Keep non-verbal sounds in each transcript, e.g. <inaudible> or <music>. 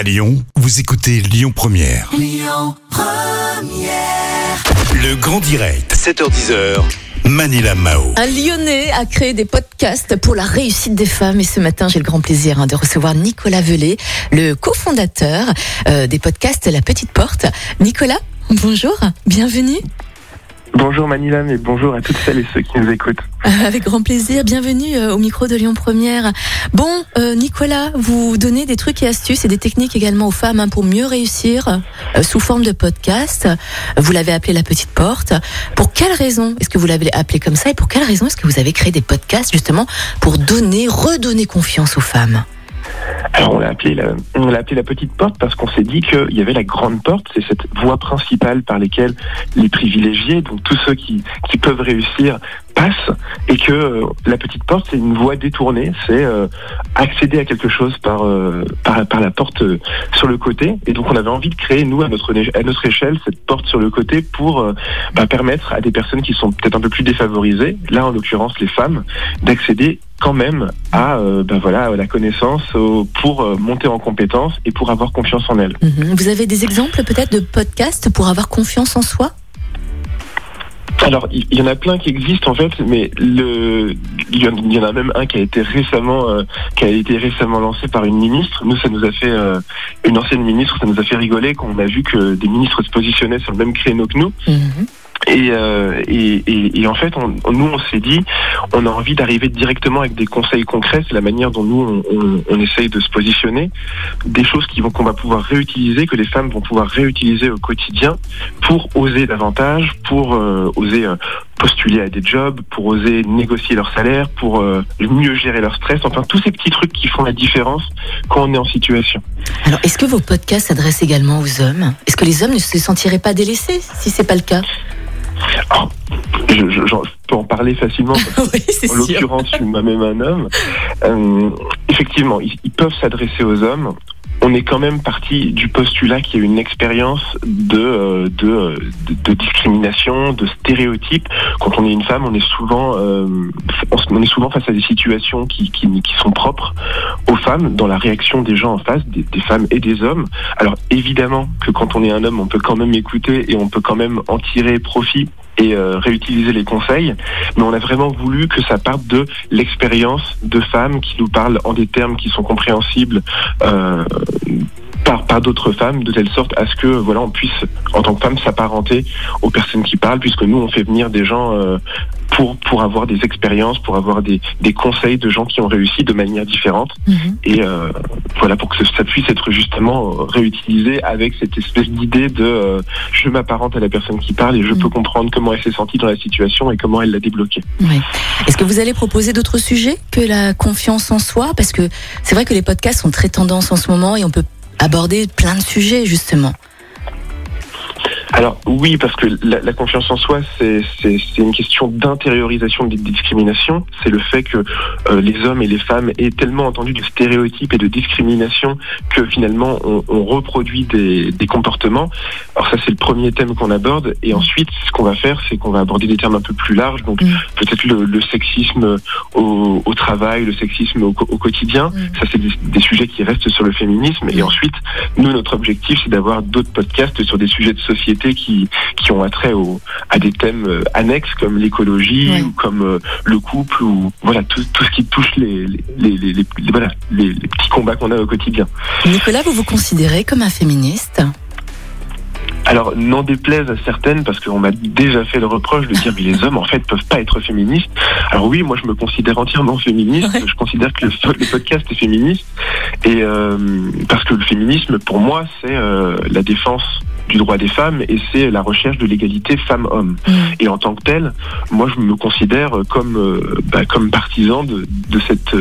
À Lyon, vous écoutez Lyon Première. Le grand direct, 7h10h. Manila Mao. Un Lyonnais a créé des podcasts pour la réussite des femmes et ce matin j'ai le grand plaisir hein, de recevoir Nicolas Velay, le cofondateur euh, des podcasts La Petite Porte. Nicolas, bonjour, bienvenue. Bonjour Manila et bonjour à toutes celles et ceux qui nous écoutent. <laughs> Avec grand plaisir, bienvenue euh, au micro de Lyon Première. Bon, euh, Nicolas, vous donnez des trucs et astuces et des techniques également aux femmes hein, pour mieux réussir euh, sous forme de podcast. Vous l'avez appelé La Petite Porte. Pour quelle raison est-ce que vous l'avez appelé comme ça et pour quelle raison est-ce que vous avez créé des podcasts justement pour donner, redonner confiance aux femmes? Alors on l'a appelé la, petite porte parce qu'on s'est dit qu'il y avait la grande porte, c'est cette voie principale par laquelle les privilégiés, donc tous ceux qui, peuvent réussir, passent, et que euh, la petite porte c'est une voie détournée, c'est euh, accéder à quelque chose par, euh, la porte sur le côté. Et donc on avait envie de créer nous à notre échelle cette porte sur le côté pour bah, permettre à des personnes qui sont peut-être un peu plus défavorisées, là en l'occurrence les femmes, d'accéder quand même à euh, ben voilà la connaissance pour euh, monter en compétence et pour avoir confiance en elle. Mhm. Vous avez des exemples peut-être de podcasts pour avoir confiance en soi? Alors il y, en a plein qui existent en fait, mais le il y, en, il y en a même un qui a été récemment euh, qui a été récemment lancé par une ministre. Nous ça nous a fait une ancienne ministre, ça nous a fait rigoler quand on a vu que des ministres se positionnaient sur le même créneau que nous. Mhm. Et, euh, et, en fait, nous, on s'est dit, on a envie d'arriver directement avec des conseils concrets. C'est la manière dont nous, on, essaye de se positionner. Des choses qui vont qu'on va pouvoir réutiliser, que les femmes vont pouvoir réutiliser au quotidien pour oser davantage, pour euh, oser euh, postuler à des jobs, pour oser négocier leur salaire, pour mieux gérer leur stress. Enfin, tous ces petits trucs qui font la différence quand on est en situation. Alors, est-ce que vos podcasts s'adressent également aux hommes? Est-ce que les hommes ne se sentiraient pas délaissés si c'est pas le cas? Je, je, peux en parler facilement parce <laughs> Oui, En l'occurrence, je suis moi-même un homme. Euh, effectivement, ils, ils peuvent s'adresser aux hommes. On est quand même parti du postulat qu'il y a une expérience de, euh, de, de, de discrimination, de stéréotypes. Quand on est une femme, on est souvent, euh, on est souvent face à des situations qui, qui, qui sont propres femmes dans la réaction des gens en face, des, femmes et des hommes. Alors évidemment que quand on est un homme, on peut quand même écouter et on peut quand même en tirer profit et euh, réutiliser les conseils mais on a vraiment voulu que ça parte de l'expérience de femmes qui nous parlent en des termes qui sont compréhensibles euh, par, par d'autres femmes, de telle sorte à ce que voilà on puisse en tant que femme s'apparenter aux personnes qui parlent, puisque nous on fait venir des gens euh, pour pour avoir des expériences, pour avoir des, des conseils de gens qui ont réussi de manière différente, Mhm. et euh, voilà pour que ça puisse être justement euh, réutilisé avec cette espèce d'idée de euh, je m'apparente à la personne qui parle et je Mhm. peux comprendre comment elle s'est sentie dans la situation et comment elle l'a débloquée. Oui. Est-ce que vous allez proposer d'autres sujets que la confiance en soi? Parce que c'est vrai que les podcasts sont très tendance en ce moment et on peut aborder plein de sujets justement. Alors oui, parce que la, la confiance en soi, c'est une question d'intériorisation des discriminations. C'est le fait que euh, les hommes et les femmes aient tellement entendu de stéréotypes et de discriminations que finalement on, on reproduit des, des comportements. Alors ça, c'est le premier thème qu'on aborde. Et ensuite, ce qu'on va faire, c'est qu'on va aborder des termes un peu plus larges. Donc Mm. peut-être le, le sexisme au, au travail, le sexisme au, quotidien. Mm. Ça, c'est des, des sujets qui restent sur le féminisme. Et Mm. ensuite, nous, notre objectif, c'est d'avoir d'autres podcasts sur des sujets de société qui, qui ont attrait au, à des thèmes euh, annexes comme l'écologie ou comme euh, le couple ou voilà tout, tout ce qui touche les, les, voilà, petits combats qu'on a au quotidien. Nicolas, vous vous considérez comme un féministe? Alors, n'en déplaise à certaines, parce qu'on m'a déjà fait le reproche de dire que les hommes, en fait, peuvent pas être féministes. Alors oui, moi, je me considère entièrement féministe. Ouais. Je considère que le, le podcast est féministe. Et euh, parce que le féminisme, pour moi, c'est euh, la défense du droit des femmes et c'est la recherche de l'égalité femmes-hommes. Mm. Et en tant que tel, moi, je me considère comme, euh, bah, comme partisan de, de cette...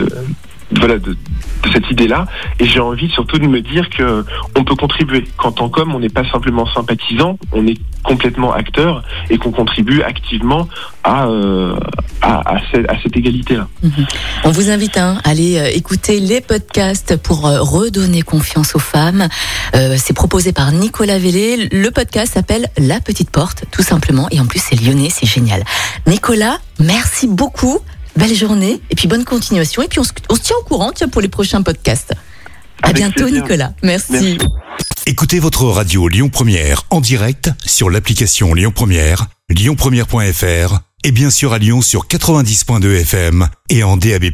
voilà, de, de cette idée-là. Et j'ai envie surtout de me dire que on peut contribuer. Qu'en tant qu'homme, on n'est pas simplement sympathisant, on est complètement acteur et qu'on contribue activement à, euh, à, à, cette, à cette égalité-là. Mhm. On vous invite hein, à aller euh, écouter les podcasts pour euh, redonner confiance aux femmes. Euh, c'est proposé par Nicolas Vélé. Le podcast s'appelle La Petite Porte, tout simplement. Et en plus, c'est lyonnais, c'est génial. Nicolas, merci beaucoup. Belle journée et puis bonne continuation. Et puis on se, on se tient au courant tiens, pour les prochains podcasts. À bientôt, Nicolas. Merci. Écoutez votre radio Lyon Première en direct sur l'application Lyon Première, lyonpremière.fr et bien sûr à Lyon sur 90.2 FM et en DAB+.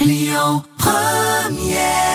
Lyon Première